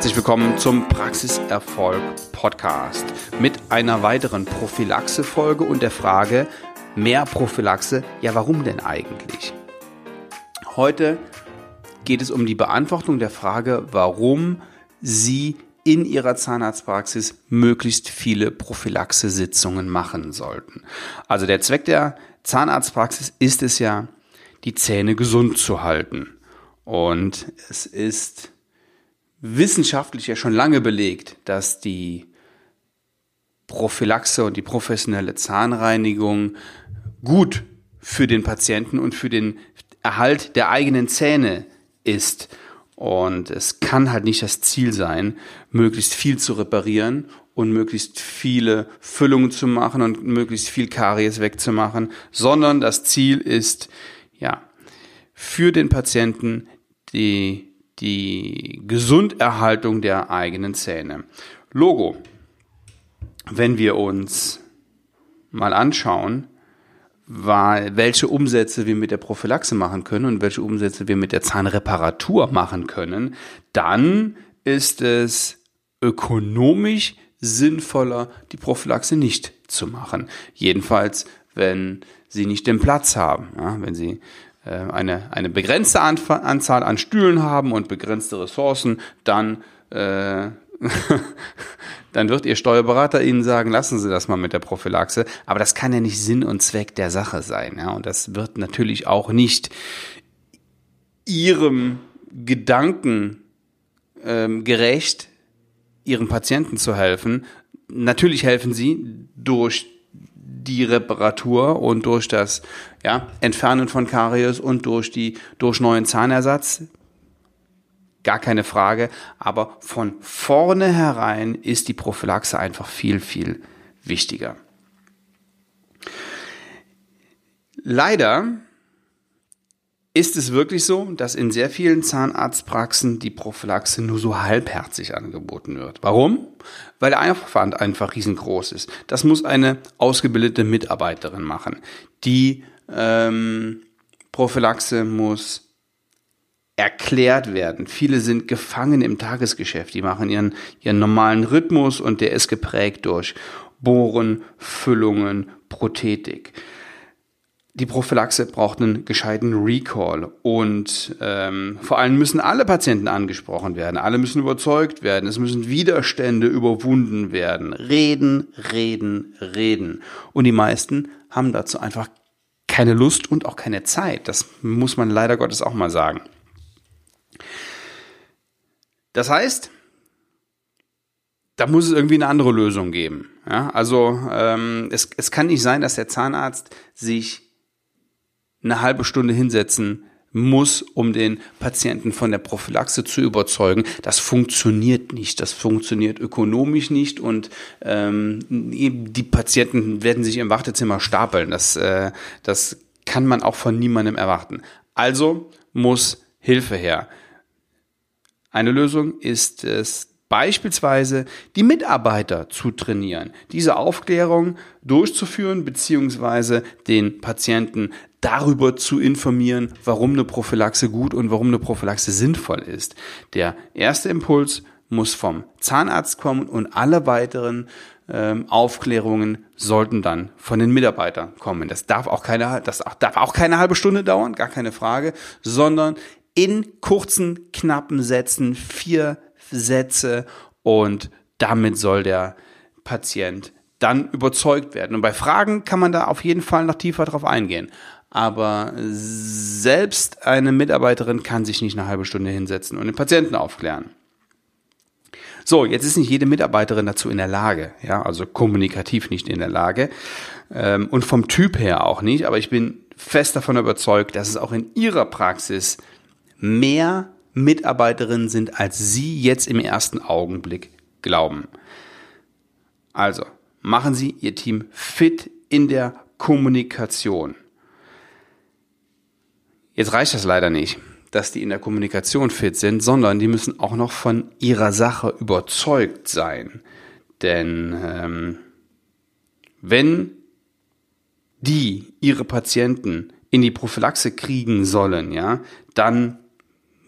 Herzlich willkommen zum Praxiserfolg Podcast mit einer weiteren Prophylaxe-Folge und der Frage, mehr Prophylaxe, ja warum denn eigentlich? Heute geht es um die Beantwortung der Frage, warum Sie in Ihrer Zahnarztpraxis möglichst viele Prophylaxe-Sitzungen machen sollten. Also der Zweck der Zahnarztpraxis ist es ja, die Zähne gesund zu halten. Und es ist wissenschaftlich ja schon lange belegt, dass die Prophylaxe und die professionelle Zahnreinigung gut für den Patienten und für den Erhalt der eigenen Zähne ist. Und es kann halt nicht das Ziel sein, möglichst viel zu reparieren und möglichst viele Füllungen zu machen und möglichst viel Karies wegzumachen, sondern das Ziel ist, ja, für den Patienten die die Gesunderhaltung der eigenen Zähne. Logo. Wenn wir uns mal anschauen, welche Umsätze wir mit der Prophylaxe machen können und welche Umsätze wir mit der Zahnreparatur machen können, dann ist es ökonomisch sinnvoller, die Prophylaxe nicht zu machen. Jedenfalls, wenn Sie nicht den Platz haben, ja, wenn Sie eine, eine begrenzte Anzahl an Stühlen haben und begrenzte Ressourcen, dann, äh, dann wird Ihr Steuerberater Ihnen sagen, lassen Sie das mal mit der Prophylaxe. Aber das kann ja nicht Sinn und Zweck der Sache sein. Ja? Und das wird natürlich auch nicht Ihrem Gedanken ähm, gerecht, Ihren Patienten zu helfen. Natürlich helfen Sie durch die Reparatur und durch das ja, Entfernen von Karies und durch die durch neuen Zahnersatz gar keine Frage, aber von vornherein ist die Prophylaxe einfach viel viel wichtiger. Leider ist es wirklich so, dass in sehr vielen Zahnarztpraxen die Prophylaxe nur so halbherzig angeboten wird. Warum? Weil der Aufwand einfach riesengroß ist. Das muss eine ausgebildete Mitarbeiterin machen. Die ähm, Prophylaxe muss erklärt werden. Viele sind gefangen im Tagesgeschäft. Die machen ihren, ihren normalen Rhythmus und der ist geprägt durch Bohren, Füllungen, Prothetik die Prophylaxe braucht einen gescheiten Recall und ähm, vor allem müssen alle Patienten angesprochen werden, alle müssen überzeugt werden, es müssen Widerstände überwunden werden. Reden, reden, reden. Und die meisten haben dazu einfach keine Lust und auch keine Zeit. Das muss man leider Gottes auch mal sagen. Das heißt, da muss es irgendwie eine andere Lösung geben. Ja, also ähm, es, es kann nicht sein, dass der Zahnarzt sich eine halbe Stunde hinsetzen muss, um den Patienten von der Prophylaxe zu überzeugen. Das funktioniert nicht. Das funktioniert ökonomisch nicht und ähm, die Patienten werden sich im Wartezimmer stapeln. Das, äh, das kann man auch von niemandem erwarten. Also muss Hilfe her. Eine Lösung ist es, beispielsweise die Mitarbeiter zu trainieren, diese Aufklärung durchzuführen, beziehungsweise den Patienten darüber zu informieren, warum eine Prophylaxe gut und warum eine Prophylaxe sinnvoll ist. Der erste Impuls muss vom Zahnarzt kommen und alle weiteren ähm, Aufklärungen sollten dann von den Mitarbeitern kommen. Das darf auch keine, das darf auch keine halbe Stunde dauern, gar keine Frage, sondern in kurzen, knappen Sätzen, vier Sätze und damit soll der Patient dann überzeugt werden. Und bei Fragen kann man da auf jeden Fall noch tiefer drauf eingehen. Aber selbst eine Mitarbeiterin kann sich nicht eine halbe Stunde hinsetzen und den Patienten aufklären. So, jetzt ist nicht jede Mitarbeiterin dazu in der Lage, ja, also kommunikativ nicht in der Lage ähm, und vom Typ her auch nicht, aber ich bin fest davon überzeugt, dass es auch in ihrer Praxis mehr Mitarbeiterinnen sind, als Sie jetzt im ersten Augenblick glauben. Also, machen Sie Ihr Team fit in der Kommunikation. Jetzt reicht das leider nicht, dass die in der Kommunikation fit sind, sondern die müssen auch noch von ihrer Sache überzeugt sein. Denn ähm, wenn die ihre Patienten in die Prophylaxe kriegen sollen, ja, dann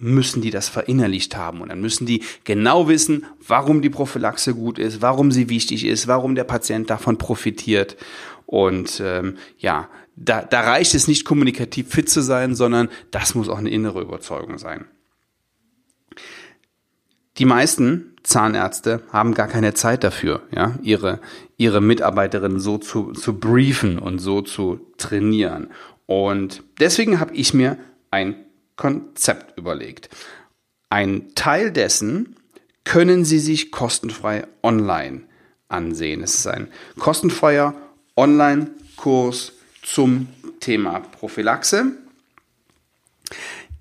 müssen die das verinnerlicht haben und dann müssen die genau wissen, warum die Prophylaxe gut ist, warum sie wichtig ist, warum der Patient davon profitiert. Und ähm, ja, da, da reicht es nicht kommunikativ fit zu sein, sondern das muss auch eine innere Überzeugung sein. Die meisten Zahnärzte haben gar keine Zeit dafür, ja, ihre, ihre Mitarbeiterinnen so zu, zu briefen und so zu trainieren. Und deswegen habe ich mir ein Konzept überlegt. Ein Teil dessen können Sie sich kostenfrei online ansehen. Es ist ein kostenfreier Online-Kurs zum Thema Prophylaxe.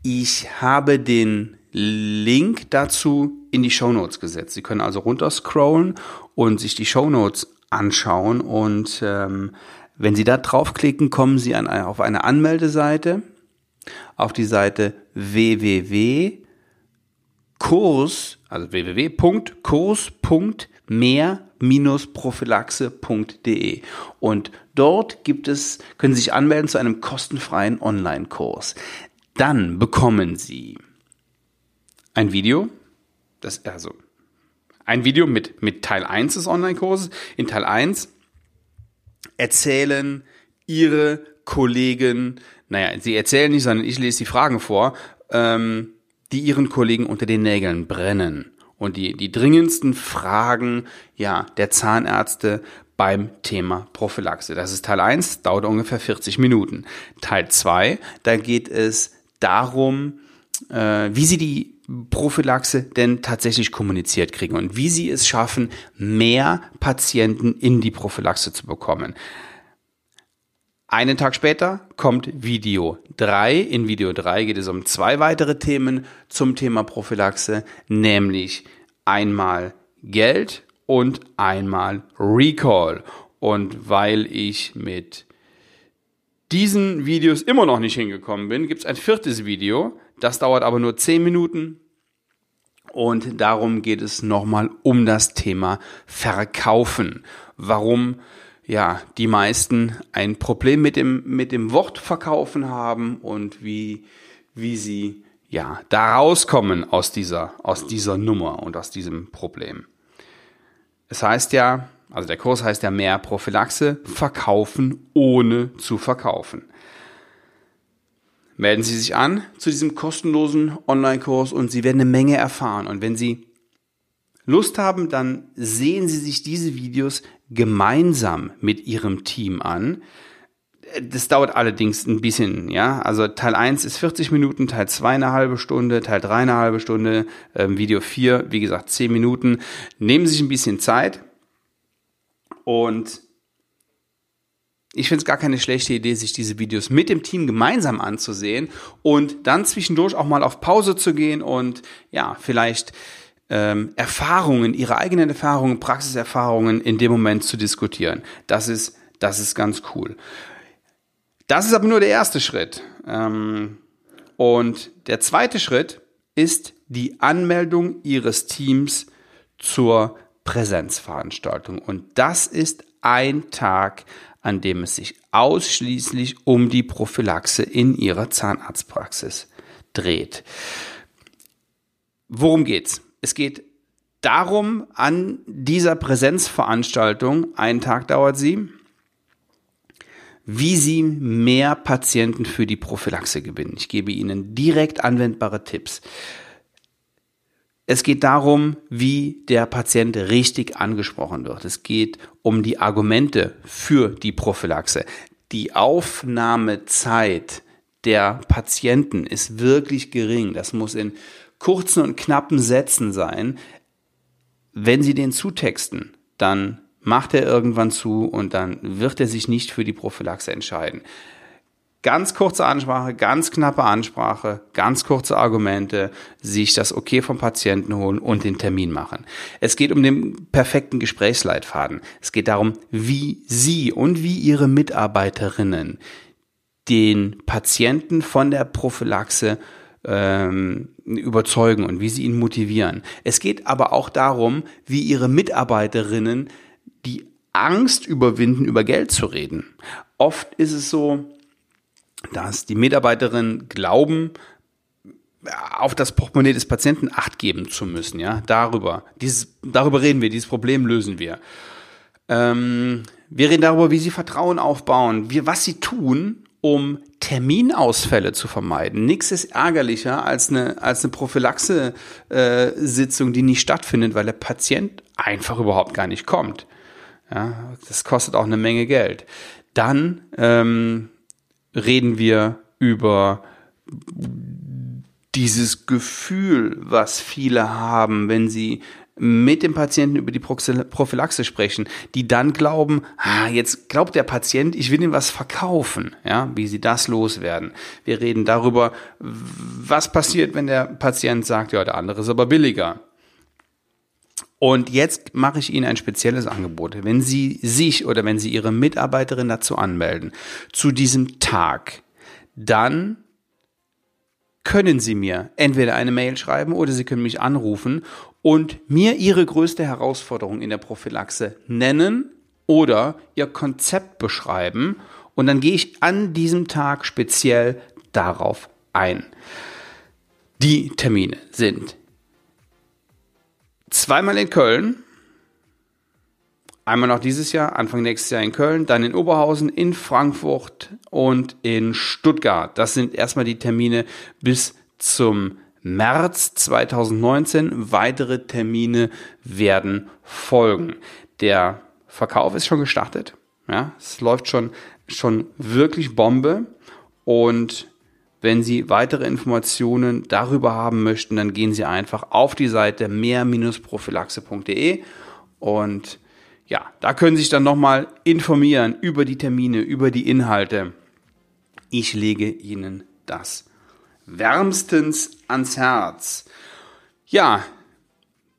Ich habe den Link dazu in die Show Notes gesetzt. Sie können also runterscrollen und sich die Show Notes anschauen und ähm, wenn Sie da draufklicken, kommen Sie an, auf eine Anmeldeseite auf die Seite www.kurs, also www.kurs.mehr-prophylaxe.de und dort gibt es, können Sie sich anmelden zu einem kostenfreien Online-Kurs. Dann bekommen Sie ein Video, das, also ein Video mit, mit Teil 1 des Online-Kurses. In Teil 1 erzählen Ihre Kollegen naja, sie erzählen nicht, sondern ich lese die Fragen vor, ähm, die ihren Kollegen unter den Nägeln brennen. Und die, die dringendsten Fragen, ja, der Zahnärzte beim Thema Prophylaxe. Das ist Teil 1, dauert ungefähr 40 Minuten. Teil 2, da geht es darum, äh, wie sie die Prophylaxe denn tatsächlich kommuniziert kriegen und wie sie es schaffen, mehr Patienten in die Prophylaxe zu bekommen. Einen Tag später kommt Video 3. In Video 3 geht es um zwei weitere Themen zum Thema Prophylaxe, nämlich einmal Geld und einmal Recall. Und weil ich mit diesen Videos immer noch nicht hingekommen bin, gibt es ein viertes Video. Das dauert aber nur 10 Minuten. Und darum geht es nochmal um das Thema Verkaufen. Warum ja, die meisten ein Problem mit dem, mit dem Wort verkaufen haben und wie, wie sie, ja, da rauskommen aus dieser, aus dieser Nummer und aus diesem Problem. Es heißt ja, also der Kurs heißt ja mehr Prophylaxe, verkaufen ohne zu verkaufen. Melden Sie sich an zu diesem kostenlosen Online-Kurs und Sie werden eine Menge erfahren. Und wenn Sie Lust haben, dann sehen Sie sich diese Videos gemeinsam mit Ihrem Team an. Das dauert allerdings ein bisschen, ja. Also Teil 1 ist 40 Minuten, Teil 2 eine halbe Stunde, Teil 3 eine halbe Stunde, ähm, Video 4, wie gesagt, 10 Minuten. Nehmen Sie sich ein bisschen Zeit und ich finde es gar keine schlechte Idee, sich diese Videos mit dem Team gemeinsam anzusehen und dann zwischendurch auch mal auf Pause zu gehen und ja, vielleicht ähm, Erfahrungen, ihre eigenen Erfahrungen, Praxiserfahrungen in dem Moment zu diskutieren. Das ist, das ist ganz cool. Das ist aber nur der erste Schritt. Ähm, und der zweite Schritt ist die Anmeldung ihres Teams zur Präsenzveranstaltung. Und das ist ein Tag, an dem es sich ausschließlich um die Prophylaxe in ihrer Zahnarztpraxis dreht. Worum geht's? Es geht darum, an dieser Präsenzveranstaltung, einen Tag dauert sie, wie Sie mehr Patienten für die Prophylaxe gewinnen. Ich gebe Ihnen direkt anwendbare Tipps. Es geht darum, wie der Patient richtig angesprochen wird. Es geht um die Argumente für die Prophylaxe. Die Aufnahmezeit der Patienten ist wirklich gering. Das muss in kurzen und knappen Sätzen sein. Wenn Sie den zutexten, dann macht er irgendwann zu und dann wird er sich nicht für die Prophylaxe entscheiden. Ganz kurze Ansprache, ganz knappe Ansprache, ganz kurze Argumente, sich das Okay vom Patienten holen und den Termin machen. Es geht um den perfekten Gesprächsleitfaden. Es geht darum, wie Sie und wie Ihre Mitarbeiterinnen den Patienten von der Prophylaxe ähm, überzeugen und wie sie ihn motivieren. Es geht aber auch darum, wie ihre Mitarbeiterinnen die Angst überwinden, über Geld zu reden. Oft ist es so, dass die Mitarbeiterinnen glauben, auf das Portemonnaie des Patienten Acht geben zu müssen, ja, darüber. Dieses, darüber reden wir, dieses Problem lösen wir. Ähm, wir reden darüber, wie sie Vertrauen aufbauen, wie, was sie tun, um Terminausfälle zu vermeiden. Nichts ist ärgerlicher als eine, als eine Prophylaxe-Sitzung, äh, die nicht stattfindet, weil der Patient einfach überhaupt gar nicht kommt. Ja, das kostet auch eine Menge Geld. Dann ähm, reden wir über dieses Gefühl, was viele haben, wenn sie mit dem Patienten über die Prophylaxe sprechen, die dann glauben, ah, jetzt glaubt der Patient, ich will ihm was verkaufen, ja, wie sie das loswerden. Wir reden darüber, was passiert, wenn der Patient sagt, ja, der andere ist aber billiger. Und jetzt mache ich Ihnen ein spezielles Angebot. Wenn Sie sich oder wenn Sie Ihre Mitarbeiterin dazu anmelden, zu diesem Tag, dann können Sie mir entweder eine Mail schreiben oder Sie können mich anrufen und mir Ihre größte Herausforderung in der Prophylaxe nennen oder Ihr Konzept beschreiben. Und dann gehe ich an diesem Tag speziell darauf ein. Die Termine sind zweimal in Köln, einmal noch dieses Jahr, Anfang nächstes Jahr in Köln, dann in Oberhausen, in Frankfurt und in Stuttgart. Das sind erstmal die Termine bis zum März 2019. Weitere Termine werden folgen. Der Verkauf ist schon gestartet. Ja, es läuft schon, schon wirklich Bombe. Und wenn Sie weitere Informationen darüber haben möchten, dann gehen Sie einfach auf die Seite mehr-prophylaxe.de und ja, da können Sie sich dann nochmal informieren über die Termine, über die Inhalte. Ich lege Ihnen das wärmstens ans Herz. Ja,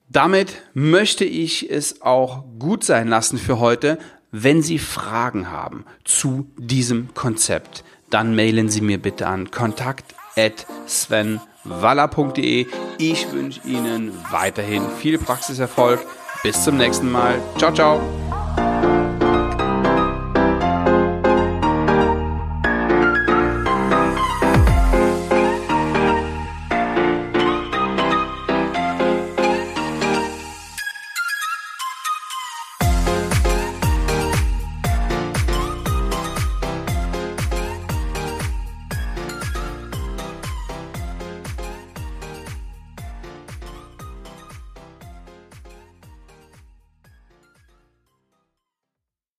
damit möchte ich es auch gut sein lassen für heute. Wenn Sie Fragen haben zu diesem Konzept, dann mailen Sie mir bitte an kontakt@svenwaller.de. Ich wünsche Ihnen weiterhin viel Praxiserfolg. Bis zum nächsten Mal. Ciao, ciao.